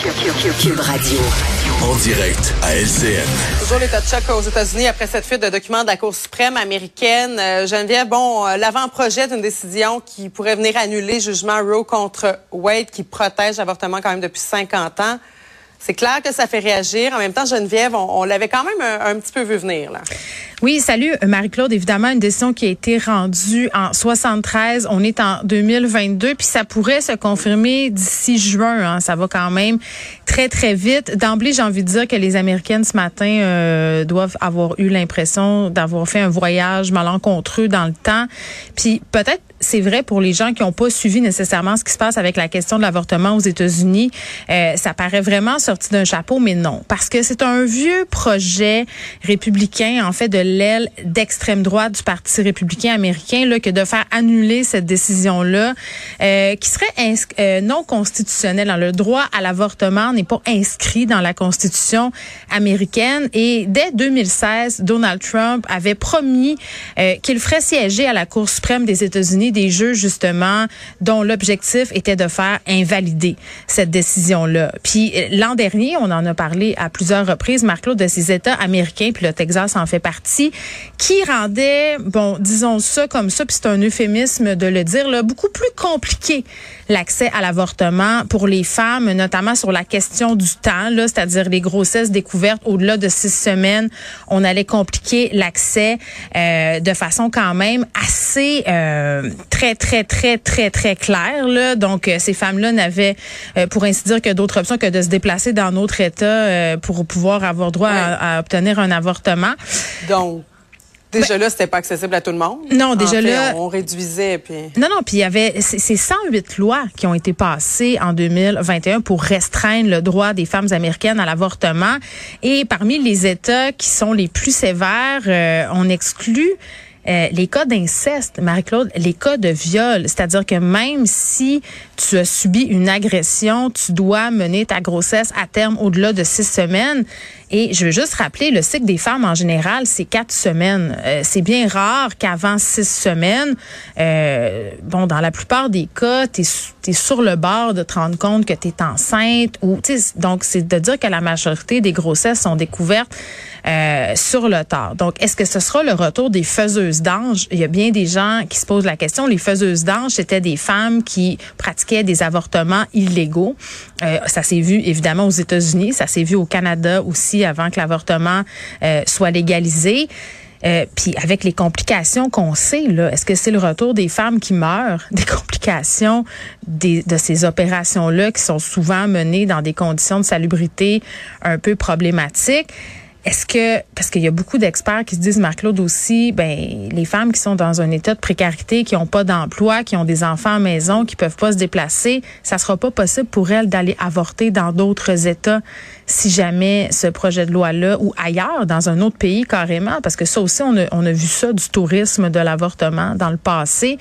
Cube Radio. En direct à LCN. Toujours l'état de choc aux États-Unis après cette fuite de documents de la Cour suprême américaine. Euh, Geneviève, bon, euh, l'avant-projet d'une décision qui pourrait venir annuler le jugement Roe contre Wade qui protège l'avortement quand même depuis 50 ans. C'est clair que ça fait réagir. En même temps, Geneviève, on, l'avait quand même un, un, petit peu vu venir. là. Oui, salut Marie-Claude. Évidemment, une décision qui a été rendue en 73. On est en 2022, puis ça pourrait se confirmer d'ici juin. Hein. Ça va quand même très, très vite. D'emblée, j'ai envie de dire que les Américaines ce matin euh, doivent avoir eu l'impression d'avoir fait un voyage malencontreux dans le temps. Puis peut-être c'est vrai pour les gens qui n'ont pas suivi nécessairement ce qui se passe avec la question de l'avortement aux États-Unis. Euh, ça paraît vraiment sorti d'un chapeau, mais non, parce que c'est un vieux projet républicain, en fait, de l'aile d'extrême droite du Parti républicain américain, là, que de faire annuler cette décision-là, euh, qui serait euh, non constitutionnelle. Le droit à l'avortement n'est pas inscrit dans la Constitution américaine. Et dès 2016, Donald Trump avait promis euh, qu'il ferait siéger à la Cour suprême des États-Unis des juges justement dont l'objectif était de faire invalider cette décision-là. Puis l'an dernier, on en a parlé à plusieurs reprises, Marc-Claude, de ces États américains, puis le Texas en fait partie, qui rendaient, bon, disons ça comme ça, puis c'est un euphémisme de le dire, là, beaucoup plus compliqué l'accès à l'avortement pour les femmes, notamment sur la question du temps, là, c'est-à-dire les grossesses découvertes au-delà de six semaines. On allait compliquer l'accès euh, de façon quand même assez euh, très, très, très, très, très claire. Là. Donc, euh, ces femmes-là n'avaient, euh, pour ainsi dire, que d'autres options que de se déplacer dans notre État euh, pour pouvoir avoir droit à, à obtenir un avortement. Donc, Déjà ben, là, c'était pas accessible à tout le monde. Non, déjà fait, là, on réduisait puis. Non, non, puis il y avait ces 108 lois qui ont été passées en 2021 pour restreindre le droit des femmes américaines à l'avortement. Et parmi les États qui sont les plus sévères, euh, on exclut euh, les cas d'inceste, Marie-Claude, les cas de viol, c'est-à-dire que même si tu as subi une agression, tu dois mener ta grossesse à terme au-delà de six semaines. Et je veux juste rappeler, le cycle des femmes en général, c'est quatre semaines. Euh, c'est bien rare qu'avant six semaines, euh, dans la plupart des cas, tu es, sur le bord de te rendre compte que tu es enceinte. Donc, c'est de dire que la majorité des grossesses sont découvertes euh, sur le tard. Donc, est-ce que ce sera le retour des faiseuses d'anges? Il y a bien des gens qui se posent la question. Les faiseuses d'anges, c'était des femmes qui pratiquaient des avortements illégaux. Euh, ça s'est vu évidemment aux États-Unis, ça s'est vu au Canada aussi avant que l'avortement euh, soit légalisé. Euh, puis avec les complications qu'on sait, là, est-ce que c'est le retour des femmes qui meurent, des complications de ces opérations-là qui sont souvent menées dans des conditions de salubrité un peu problématiques? Est-ce que, parce qu'il y a beaucoup d'experts qui se disent, Marc-Claude aussi, ben, les femmes qui sont dans un état de précarité, qui n'ont pas d'emploi, qui ont des enfants à maison, qui peuvent pas se déplacer, ça sera pas possible pour elles d'aller avorter dans d'autres États si jamais ce projet de loi-là, ou ailleurs, dans un autre pays carrément, parce que ça aussi, on a, on a vu ça du tourisme de l'avortement dans le passé.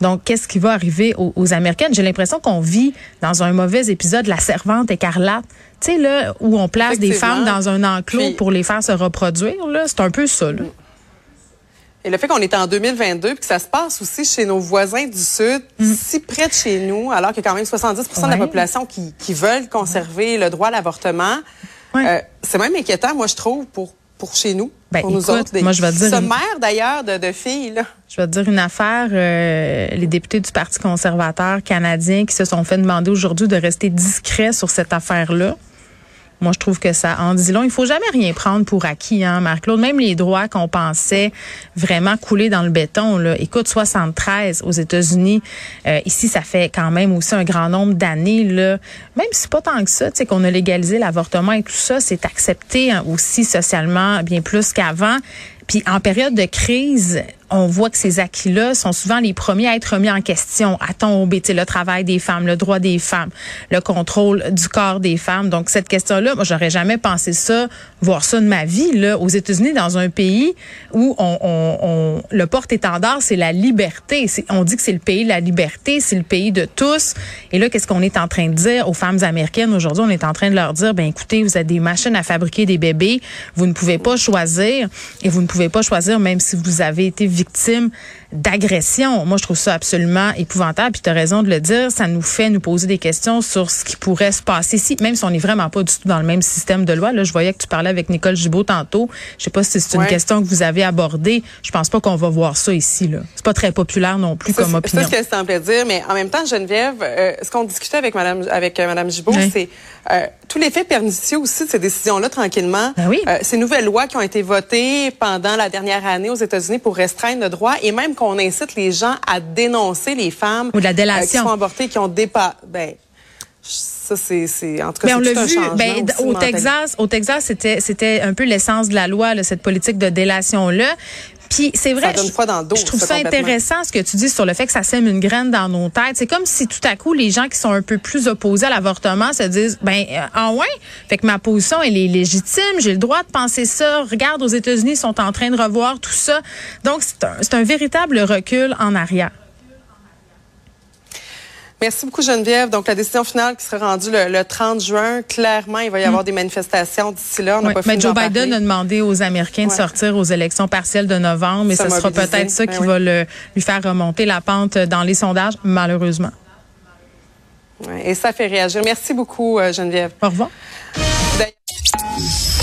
Donc, qu'est-ce qui va arriver aux, aux Américaines? J'ai l'impression qu'on vit dans un mauvais épisode, la servante écarlate tu sais, là, où on place des femmes dans un enclos pour les faire se reproduire, là, c'est un peu ça, là. Et le fait qu'on est en 2022 puis que ça se passe aussi chez nos voisins du Sud, mm. si près de chez nous, alors qu'il y a quand même 70% de la population qui, qui veulent conserver le droit à l'avortement, euh, c'est même inquiétant, moi, je trouve, pour, pour chez nous, ben, pour nous autres. Des moi, je vais dire sommaires, d'ailleurs, de, de, filles. Là. Je vais te dire une affaire. Euh, les députés du Parti conservateur canadien qui se sont fait demander aujourd'hui de rester discrets sur cette affaire-là Moi, je trouve que ça en dit long. Il faut jamais rien prendre pour acquis, hein, Marc-Claude. Même les droits qu'on pensait vraiment couler dans le béton, là. Écoute, 73 aux États-Unis. Euh, ici, ça fait quand même aussi un grand nombre d'années, là. Même si pas tant que ça, tu sais, qu'on a légalisé l'avortement et tout ça, c'est accepté hein, aussi socialement bien plus qu'avant. Puis en période de crise, on voit que ces acquis-là sont souvent les premiers à être remis en question, à tomber, le travail des femmes, le droit des femmes, le contrôle du corps des femmes. Donc cette question-là, moi j'aurais jamais pensé ça, voir ça de ma vie là, aux États-Unis, dans un pays où on, on, on le porte-étendard, c'est la liberté. On dit que c'est le pays de la liberté, c'est le pays de tous. Et là, qu'est-ce qu'on est en train de dire aux femmes américaines aujourd'hui? On est en train de leur dire, ben écoutez, vous avez des machines à fabriquer des bébés, vous ne pouvez pas choisir et vous ne pouvez pas choisir même si vous avez été victime d'agression. Moi, je trouve ça absolument épouvantable. Puis tu as raison de le dire, ça nous fait nous poser des questions sur ce qui pourrait se passer ici, même si on n'est vraiment pas du tout dans le même système de loi. Là, je voyais que tu parlais avec Nicole Gibault tantôt. Je sais pas si c'est une question que vous avez abordée. Je pense pas qu'on va voir ça ici. Là, c'est pas très populaire non plus comme opinion. C'est ce que ça semblait dire, mais en même temps, Geneviève, euh, ce qu'on discutait avec Madame avec euh, Madame Gibault, c'est euh, tous les faits pernicieux aussi de ces décisions-là, tranquillement. Ben oui. ces nouvelles lois qui ont été votées pendant la dernière année aux États-Unis pour restreindre le droit et même qu'on incite les gens à dénoncer les femmes Ou de la euh, qui délation. sont avortées, qui ont dépassé. Ben, ça, c'est, c'est, en tout cas, Mais on l'a vu. Ben, au. Texas, au Texas, c'était c'était un peu l'essence de la loi, là, cette politique de délation là. Puis c'est vrai, donne je- froid dans le dos, je trouve ça, intéressant ce que tu dis sur le fait que ça sème une graine dans nos têtes. C'est comme si tout à coup les gens qui sont un peu plus opposés à l'avortement se disent ben euh, ah ouais, fait que ma position elle est légitime, j'ai le droit de penser ça. Regarde aux États-Unis, ils sont en train de revoir tout ça. Donc c'est un c'est un véritable recul en arrière. Merci beaucoup, Geneviève. Donc, la décision finale qui sera rendue le, le 30 juin, clairement, il va y avoir des manifestations d'ici là. On pas mais Joe d'en Biden parler. a demandé aux Américains de sortir aux élections partielles de novembre, et ce sera peut-être ça Ben qui oui. va le, lui faire remonter la pente dans les sondages, malheureusement. Ouais, et ça fait réagir. Merci beaucoup, euh, Geneviève. Au revoir.